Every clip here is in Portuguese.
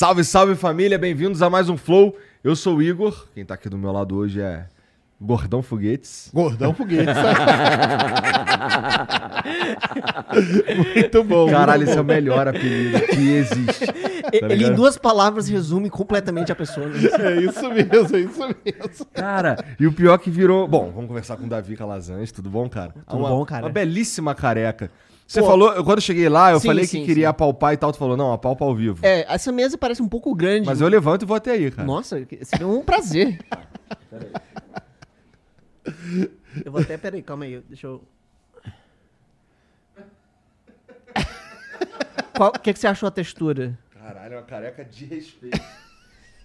Salve, salve família, bem-vindos a mais um Flow. Eu sou o Igor, quem tá aqui do meu lado hoje é Gordão Foguetes. Gordão Foguetes. muito bom. Caralho, muito esse é o melhor apelido que existe. Tá Ele em duas palavras resume completamente a pessoa. Né? É isso mesmo, é isso mesmo. Cara, e o pior que virou. Bom, vamos conversar com o Davi Calazans, tudo bom, cara? Tudo uma, bom, cara. Uma belíssima careca. Você Pô, falou, quando eu cheguei lá, eu sim, falei que sim, queria sim. apalpar e tal, tu falou, não, apalpa ao vivo. É, essa mesa parece um pouco grande. Mas eu levanto e vou até aí, cara. Nossa, seria um prazer. Peraí. Eu vou até, peraí, calma aí, deixa eu... O que, que você achou a textura? Caralho, é uma careca de respeito.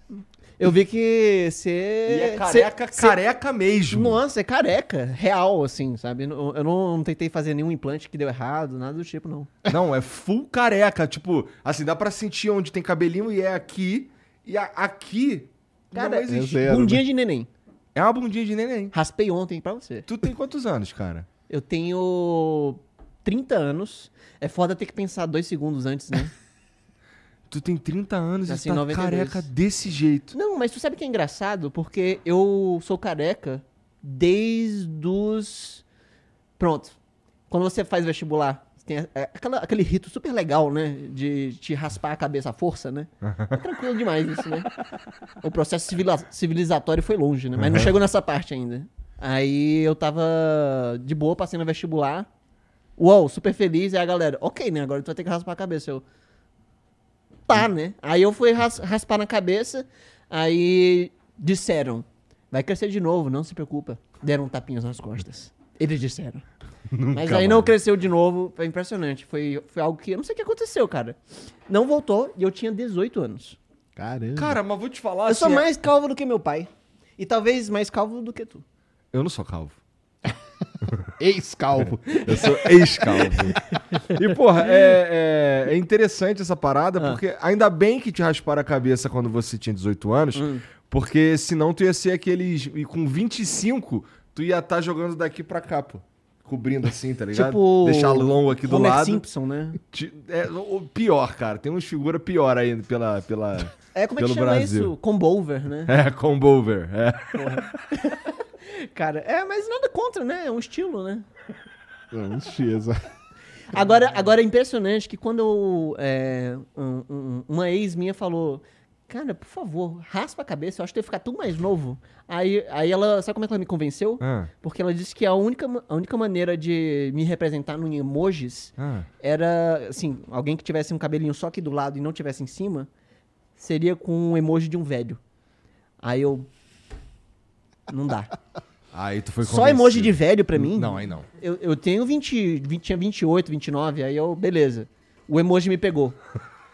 Eu vi que você. E é careca, cê, careca cê... mesmo. Nossa, é careca. Real, assim, sabe? Eu não, não, tentei fazer nenhum implante que deu errado, nada do tipo, não. Não, é full careca. Tipo, assim, dá pra sentir onde tem cabelinho e é aqui. E a, aqui. Cara, não existe. É bundinha de neném. É uma bundinha de neném. Raspei ontem pra você. Tu tem quantos anos, cara? Eu tenho 30 anos. É foda ter que pensar dois segundos antes, né? Tu tem 30 anos Nasci e tá 92. careca desse jeito. Não, mas tu sabe que é engraçado? Porque eu sou careca desde os... Pronto. Quando você faz vestibular, tem aquela, aquele rito super legal, né? De te raspar a cabeça à força, né? É tranquilo demais isso, né? O processo civilizatório foi longe, né? Mas não chegou nessa parte ainda. Aí eu tava de boa, passei no vestibular. Uou, super feliz. E a galera, ok, né? Agora tu vai ter que raspar a cabeça. Eu, tá, né? Aí eu fui ras raspar na cabeça, aí disseram, vai crescer de novo, não se preocupa. Deram um tapinhas nas costas. Eles disseram. Nunca Mas aí mais. não cresceu de novo, foi impressionante. Foi, foi algo que eu não sei o que aconteceu, cara. Não voltou e eu tinha 18 anos. Caramba. Cara, mas vou te falar. Eu assim, sou é mais calvo do que meu pai. E talvez mais calvo do que tu. Eu não sou calvo. Ex-calvo. Eu sou ex-calvo. E, porra, é, é, é, interessante essa parada, ah. porque ainda bem que te rasparam a cabeça quando você tinha 18 anos, hum. porque senão tu ia ser aqueles. E com 25, tu ia estar tá jogando daqui pra cá, pô. Cobrindo assim, tá ligado? Tipo. Deixar longo aqui do Homer lado. Simpson, né? É, o pior, cara. Tem umas figuras pior aí pela. pela é, como é que chama Brasil. isso? Combover, né? É, combover. É. Porra. Cara, é, mas nada contra, né? É um estilo, né? É um estilo. Agora, agora é impressionante que quando eu, é, um, um, uma ex minha falou, cara, por favor, raspa a cabeça, eu acho que deve ficar tudo mais novo. Aí, aí ela, sabe como é que ela me convenceu? Ah. Porque ela disse que a única, a única maneira de me representar no emojis ah. era, assim, alguém que tivesse um cabelinho só aqui do lado e não tivesse em cima, seria com um emoji de um velho. Aí eu, não dá. Aí tu foi Só emoji de velho pra mim? Não, aí não. Eu, eu tenho 20, 20, tinha 28, 29, aí eu, beleza. O emoji me pegou.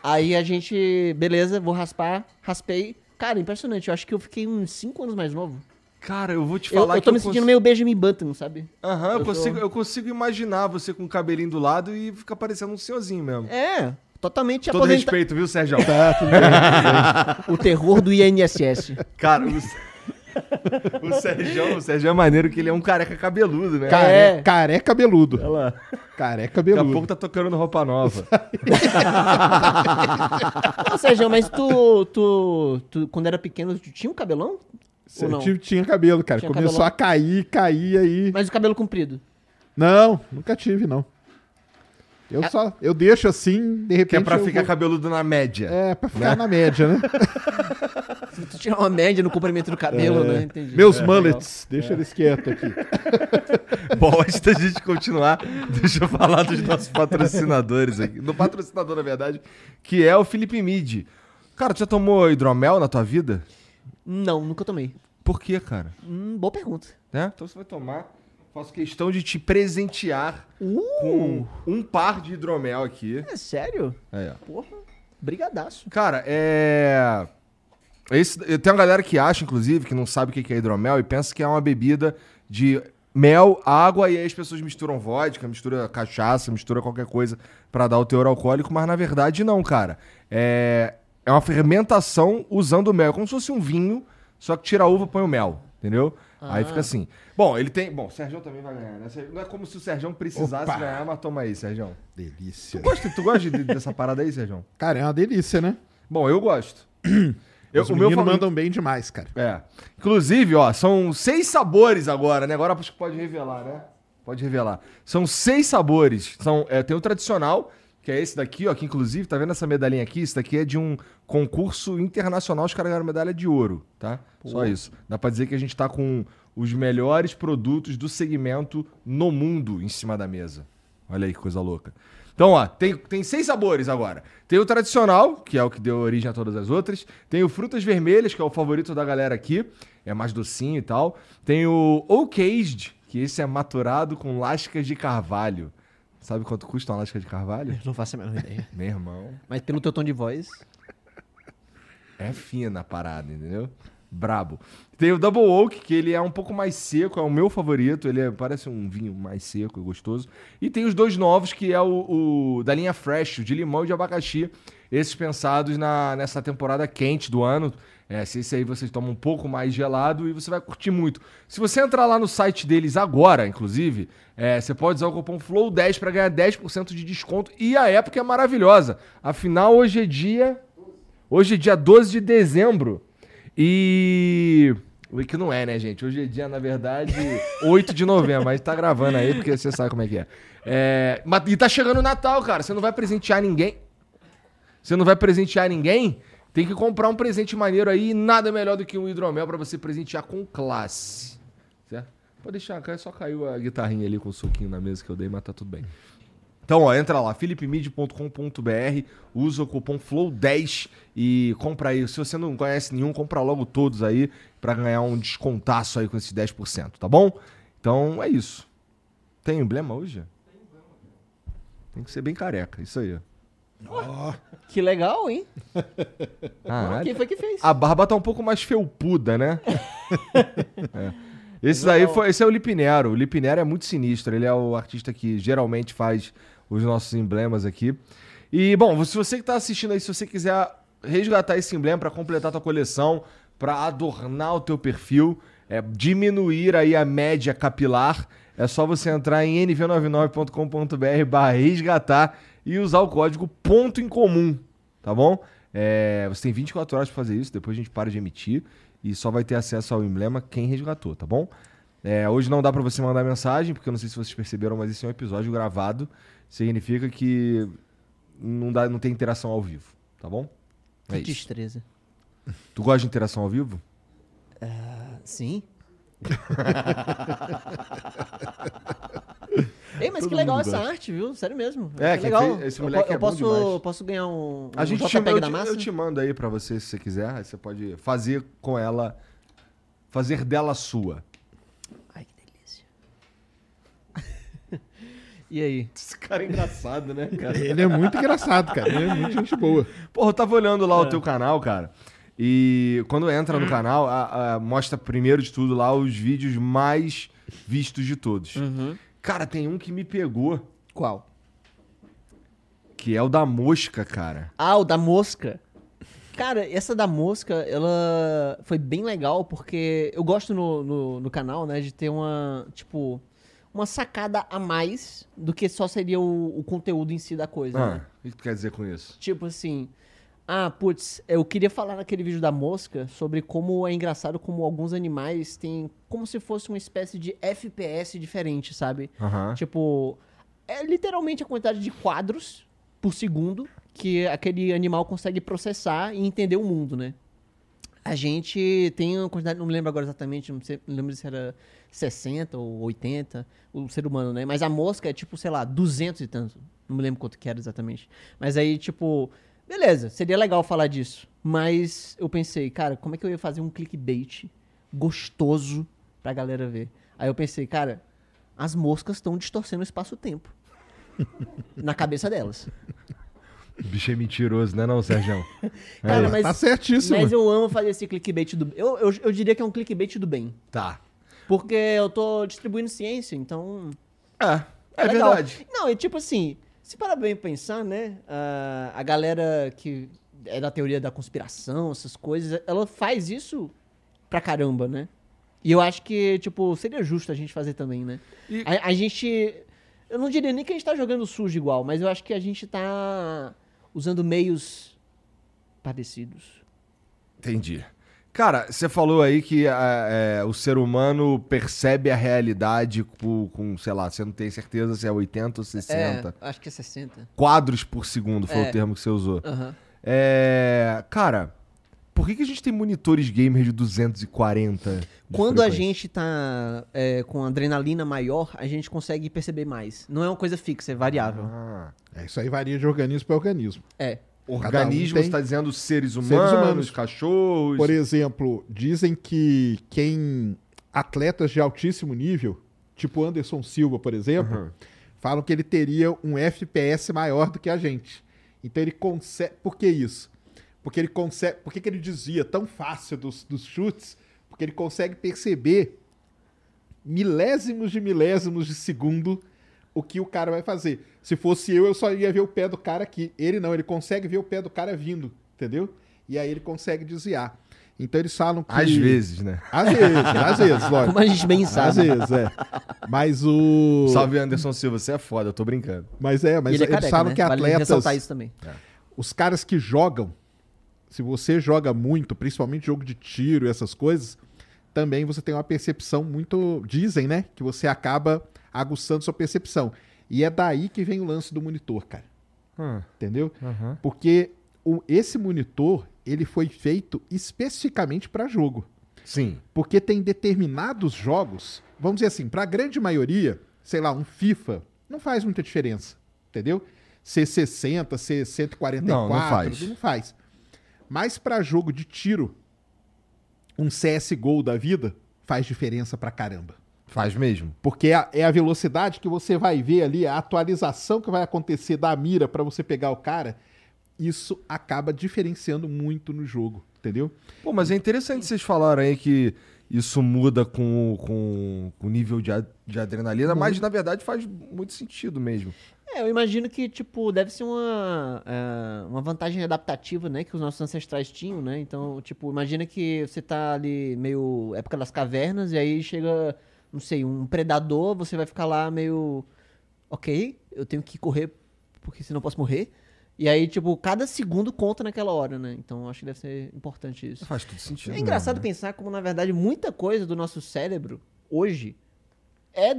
aí a gente, beleza, vou raspar, raspei. Cara, impressionante, eu acho que eu fiquei uns 5 anos mais novo. Cara, eu vou te Eu, falar eu que tô me eu sentindo cons- meio Benjamin Button, sabe? Aham, eu, eu consigo, tô- eu consigo imaginar você com o cabelinho do lado e ficar parecendo um senhorzinho mesmo. É, totalmente Todo aposenta... respeito, viu, Sérgio? Tá, tudo bem. O terror do INSS. Cara, o, o Sérgio, o Sérgio é maneiro que ele é um careca cabeludo, né? Care- É. Careca cabeludo. Olha lá. Careca Daqui a cabeludo. pouco tá tocando no roupa nova. Ô, Sérgio, mas tu, tu, tu, quando era pequeno, tu tinha um cabelão? Ou não? tive- tinha cabelo, cara. Tinha Começou cabelão. a cair, cair aí. Mas o cabelo comprido. Não, nunca tive, não. Eu só. Eu deixo assim, de repente. Que é pra ficar vou- cabeludo na média. É, pra ficar na média, né? Tu tinha uma média no comprimento do cabelo, né? Entendi. Meus É, mullets, deixa eles quietos aqui. Bom, antes da gente continuar, deixa eu falar dos nossos patrocinadores aqui. Do patrocinador, na verdade, que é o Felipe Midi. Cara, tu já tomou hidromel na tua vida? Não, nunca tomei. Por quê, cara? Hum, boa pergunta. Né? Então você vai tomar. Faço questão de te presentear Uh, com um par de hidromel aqui. é sério? Ó. Porra, brigadaço. Cara, é. Esse, tem uma galera que acha, inclusive, que não sabe o que é hidromel e pensa que é uma bebida de mel, água e aí as pessoas misturam vodka, mistura cachaça, mistura qualquer coisa pra dar o teor alcoólico, mas na verdade não, cara. É, é uma fermentação usando mel, é como se fosse um vinho, só que tira a uva, põe o mel, entendeu? Aí Ah. fica assim. Bom, ele tem. Bom, o Sérgio também vai ganhar, né? Não é como se o Sérgio precisasse Opa. ganhar, mas toma aí, Sérgio. Delícia. Tu gosta, tu gosta de- dessa parada aí, Sérgio? Cara, é uma delícia, né? Bom, eu gosto. Eu, Os o meu meninos favorito- mandam bem demais, cara. É. Inclusive, ó, são seis sabores agora, né? Agora acho que pode revelar, né? Pode revelar. São seis sabores. São, é, tem o tradicional, que é esse daqui, ó, que inclusive, tá vendo essa medalhinha aqui? Isso daqui é de um concurso internacional, os caras ganharam medalha de ouro, tá? Só isso. Dá pra dizer que a gente tá com os melhores produtos do segmento no mundo em cima da mesa. Olha aí que coisa louca. Então, ó, tem, tem seis sabores agora. Tem o tradicional, que é o que deu origem a todas as outras. Tem o frutas vermelhas, que é o favorito da galera aqui. É mais docinho e tal. Tem o Oak Aged, que esse é maturado com lascas de carvalho. Sabe quanto custa uma lasca de carvalho? Não faço a menor ideia. Meu irmão, Mas pelo teu tom de voz. é fina a parada, entendeu? Brabo. Tem o Double Oak, que ele é um pouco mais seco, é o meu favorito. Ele é- parece um vinho mais seco e gostoso. E tem os dois novos, que é o, o da linha Fresh, o de limão e de abacaxi. Esses pensados na, nessa temporada quente do ano. É, se esse aí vocês tomam um pouco mais gelado e você vai curtir muito. Se você entrar lá no site deles agora, inclusive, é, você pode usar o cupom FLOW10 para ganhar 10% de desconto. E a época é maravilhosa. Afinal, hoje é dia Hoje é dia 12 de dezembro. E. O que não é, né, gente? Hoje é dia, na verdade, 8 de novembro. Mas tá gravando aí, porque você sabe como é que é. é e tá chegando o Natal, cara. Você não vai presentear ninguém. Você não vai presentear ninguém? Tem que comprar um presente maneiro aí. Nada melhor do que um hidromel pra você presentear com classe. Certo? Pode deixar. Só caiu a guitarrinha ali com o soquinho na mesa que eu dei, mas tá tudo bem. Então, ó, entra lá, philipmid.com.br, usa o cupom FLOW10 e compra aí. Se você não conhece nenhum, compra logo todos aí pra ganhar um descontaço aí com esses 10%, tá bom? Então, é isso. Tem emblema hoje? Tem que ser bem careca, isso aí. Que legal, hein? Caralho. Quem foi que fez? A barba tá um pouco mais felpuda, né? É. Esse daí foi, esse é o Lipinero. O Lipinero é muito sinistro. Ele é o artista que geralmente faz os nossos emblemas aqui. E, bom, se você que tá assistindo aí, se você quiser resgatar esse emblema para completar a tua coleção, para adornar o teu perfil, é, diminuir aí a média capilar, é só você entrar em nv99.com.br barra resgatar e usar o código ponto em comum, tá bom? É, você tem 24 horas para fazer isso, depois a gente para de emitir e só vai ter acesso ao emblema quem resgatou, tá bom? É, hoje não dá para você mandar mensagem, porque eu não sei se vocês perceberam, mas esse é um episódio gravado. Significa que não, dá, não tem interação ao vivo, tá bom? É Que destreza. Tu gosta de interação ao vivo? Ah, sim. Ei, mas Todo que legal essa gosta. arte, viu? Sério mesmo. É, que quem legal. fez- esse Eu moleque po- eu é bom posso, demais. posso ganhar um, A um gente te, JPEG eu, da massa? eu te mando aí pra você se você quiser. Aí você pode fazer com ela. Fazer dela sua. Ai, que delícia. e aí? Esse cara é engraçado, né, cara? Ele é muito engraçado, cara. Ele é muito gente boa. Porra, eu tava olhando lá o teu canal, cara. E quando entra no canal, a- a- mostra primeiro de tudo lá os vídeos mais vistos de todos. Uhum. Cara, tem um que me pegou, Qual? que é o da mosca, cara. Ah, o da mosca. Cara, essa da mosca, ela foi bem legal, porque eu gosto no, no, no canal, né, de ter uma, tipo, uma sacada a mais do que só seria o, o conteúdo em si da coisa, Ah, né? o que tu quer dizer com isso? Tipo assim, ah, putz, eu queria falar naquele vídeo da mosca sobre como é engraçado como alguns animais têm como se fosse uma espécie de FPS diferente, sabe? Aham. Tipo, é literalmente a quantidade de quadros por segundo que aquele animal consegue processar e entender o mundo, né? A gente tem uma quantidade, não me lembro agora exatamente, não, sei, não lembro se era 60 ou 80, o ser humano, né? Mas a mosca é tipo, sei lá, 200 e tanto. Não me lembro quanto que era exatamente. Mas aí, tipo, beleza, seria legal falar disso. Mas eu pensei, cara, como é que eu ia fazer um clickbait gostoso pra galera ver? Aí eu pensei, cara, as moscas estão distorcendo o espaço-tempo. na cabeça delas. O bicho é mentiroso, né não, Sérgio? Cara, Aí, mas, tá certíssimo. mas eu amo fazer esse clickbait do... Eu, eu, eu diria que é um clickbait do bem. Tá. Porque eu tô distribuindo ciência, então... É, é, legal. verdade. Não, e tipo assim, se parar bem pensar, né? a- a galera que é da teoria da conspiração, essas coisas, ela faz isso pra caramba, né? E eu acho que, tipo, seria justo a gente fazer também, né? E- A, a gente. Eu não diria nem que a gente tá jogando sujo igual, mas eu acho que a gente tá usando meios parecidos. Entendi. Cara, você falou aí que ah, é, o ser humano percebe a realidade com, com, sei lá, você não tem certeza se é 80 ou 60 É, acho que é 60. quadros por segundo, foi É. o termo que você usou. Aham. É, cara, por que, que a gente tem monitores gamer de 240? de Quando a frequência? gente tá é, com adrenalina maior, a gente consegue perceber mais. Não é uma coisa fixa, é variável. Ah, É, isso aí varia de organismo para organismo. É. organismo, tem você tá dizendo seres humanos, humanos. cachorros. Por exemplo, dizem que quem atletas de altíssimo nível, tipo Anderson Silva, por exemplo, Uhum. falam que ele teria um FPS maior do que a gente. Então ele consegue. Por que isso? Porque ele consegue. Por que, que ele dizia tão fácil dos, dos chutes? Porque ele consegue perceber milésimos de milésimos de segundo o que o cara vai fazer. Se fosse eu, eu só ia ver o pé do cara aqui. Ele não, ele consegue ver o pé do cara vindo, entendeu? E aí ele consegue desviar. Então eles falam que. Às vezes, né? Às vezes, às vezes, lógico. Como a gente bem Às sabe. vezes, é. Mas o. Salve Anderson Silva, você é foda, eu tô brincando. Mas é, mas ele é eles careca, falam né? que Vale atletas. ressaltar isso também. Os caras que jogam, se você joga muito, principalmente jogo de tiro e essas coisas, também você tem uma percepção muito. Dizem, né? Que você acaba aguçando sua percepção. E é daí que vem o lance do monitor, cara. Ah, Entendeu? aham. Porque o- esse monitor, ele foi feito especificamente para jogo. Sim. Porque tem determinados jogos, vamos dizer assim, para a grande maioria, sei lá, um FIFA, não faz muita diferença, entendeu? Ser 60, ser 144, Não, não faz. não faz. Mas para jogo de tiro, um CSGO da vida faz diferença pra caramba. Faz mesmo. Porque é a, é a velocidade que você vai ver ali, a atualização que vai acontecer da mira pra você pegar o cara, isso acaba diferenciando muito no jogo, entendeu? Pô, mas é interessante vocês falaram aí que isso muda com, o- com, com o nível de, a- de adrenalina, mas na verdade faz muito sentido mesmo. É, eu imagino que, tipo, deve ser uma, é, uma vantagem adaptativa, né? Que os nossos ancestrais tinham, né? Então, tipo, imagina que você tá ali meio época das cavernas e aí chega, não sei, um predador, você vai ficar lá meio... Ok, eu tenho que correr porque senão eu posso morrer. E aí, tipo, cada segundo conta naquela hora, né? Então, acho que deve ser importante isso. Faz tudo sentido. É engraçado né? pensar como, na verdade, muita coisa do nosso cérebro hoje é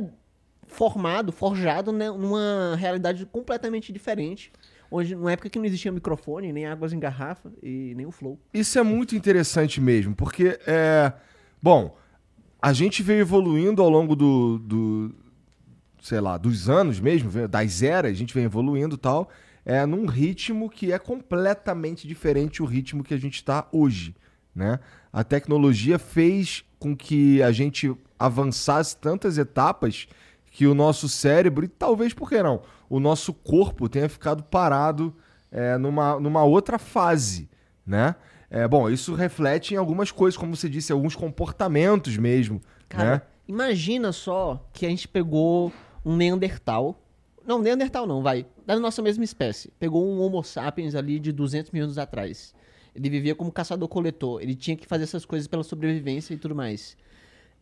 formado, forjado né, numa realidade completamente diferente. Onde, numa época que não existia microfone, nem águas em garrafa e nem o flow. Isso é muito interessante mesmo, porque é. Bom, a gente veio evoluindo ao longo do. do sei lá, dos anos mesmo, das eras, a gente vem evoluindo tal, é, num ritmo que é completamente diferente o ritmo que a gente está hoje. Né? A tecnologia fez com que a gente avançasse tantas etapas que o nosso cérebro, e talvez por que não, o nosso corpo tenha ficado parado é, numa, numa outra fase, né? É, bom, isso reflete em algumas coisas, como você disse, alguns comportamentos mesmo, Cara, né? imagina só que a gente pegou um Neandertal. Não, Neandertal não, vai. Da nossa mesma espécie. Pegou um Homo sapiens ali de 200 mil anos atrás. Ele vivia como caçador-coletor. Ele tinha que fazer essas coisas pela sobrevivência e tudo mais.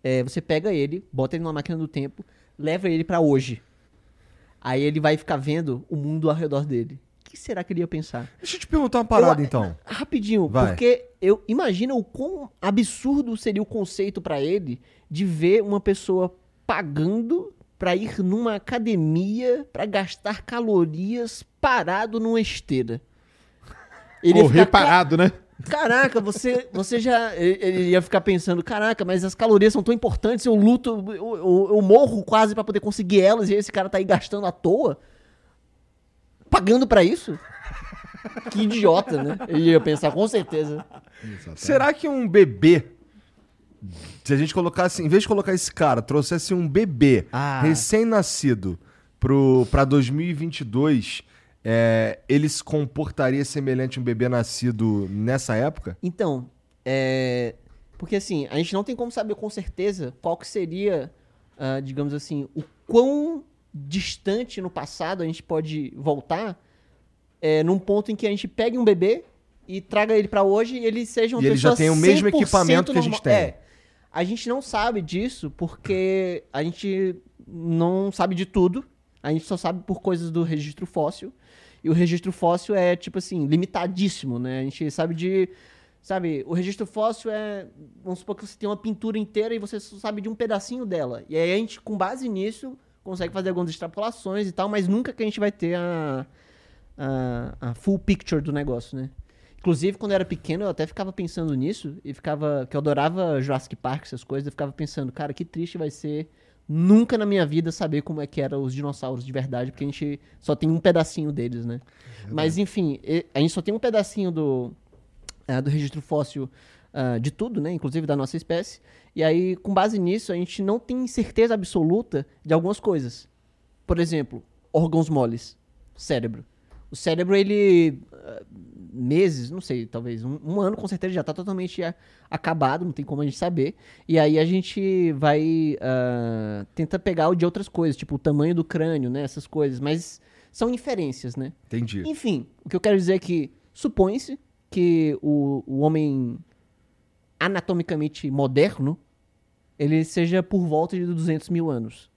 É, você pega ele, bota ele numa máquina do tempo, leva ele pra hoje. Aí ele vai ficar vendo o mundo ao redor dele. O que será que ele ia pensar? Deixa eu te perguntar uma parada, Eu- então. Rapidinho, Vai. porque eu imagino o quão absurdo seria o conceito pra ele de ver uma pessoa pagando pra ir numa academia pra gastar calorias parado numa esteira. Ele Correr ficar, "Ca- parado, né? Caraca, você, você já. Ele ia ficar pensando: caraca, mas as calorias são tão importantes, eu luto, eu, eu- eu morro quase pra poder conseguir elas e esse cara tá aí gastando à toa? Pagando pra isso? Que idiota, né? Ele ia pensar, com certeza. Será que um bebê. Se a gente colocasse, em vez de colocar esse cara, trouxesse um bebê Ah. recém-nascido pro, pra 2022, é, ele se comportaria semelhante a um bebê nascido nessa época? Então, é. Porque assim, a gente não tem como saber com certeza qual que seria, ah, digamos assim, o quão distante no passado a gente pode voltar é, num ponto em que a gente pegue um bebê e traga ele pra hoje e ele seja uma E ele já tem o mesmo 100% equipamento que a gente tem. É. A gente não sabe disso porque a gente não sabe de tudo. A gente só sabe por coisas do registro fóssil. E o registro fóssil é, tipo assim, limitadíssimo, né? A gente sabe de. Sabe, o registro fóssil é. Vamos supor que você tem uma pintura inteira e você só sabe de um pedacinho dela. E aí a gente, com base nisso, consegue fazer algumas extrapolações e tal, mas nunca que a gente vai ter a, a, a full picture do negócio, né? Inclusive, quando eu era pequeno, eu até ficava pensando nisso e ficava. Que eu adorava Jurassic Park, essas coisas, eu ficava pensando, cara, que triste vai ser nunca na minha vida saber como é que eram os dinossauros de verdade, porque a gente só tem um pedacinho deles, né? Mas enfim, a gente só tem um pedacinho do, ah, do registro fóssil ah, de tudo, né? Inclusive da nossa espécie. E aí, com base nisso, a gente não tem certeza absoluta de algumas coisas. Por exemplo, órgãos moles, cérebro. O cérebro, ele. ah, meses, não sei, talvez um, um ano com certeza já tá totalmente ah, acabado, não tem como a gente saber. E aí a gente vai. ah, tenta pegar o de outras coisas, tipo o tamanho do crânio, né? Essas coisas. Mas são inferências, né? Entendi. Enfim, o que eu quero dizer é que supõe-se que o, o homem anatomicamente moderno ele seja por volta de 200 mil anos.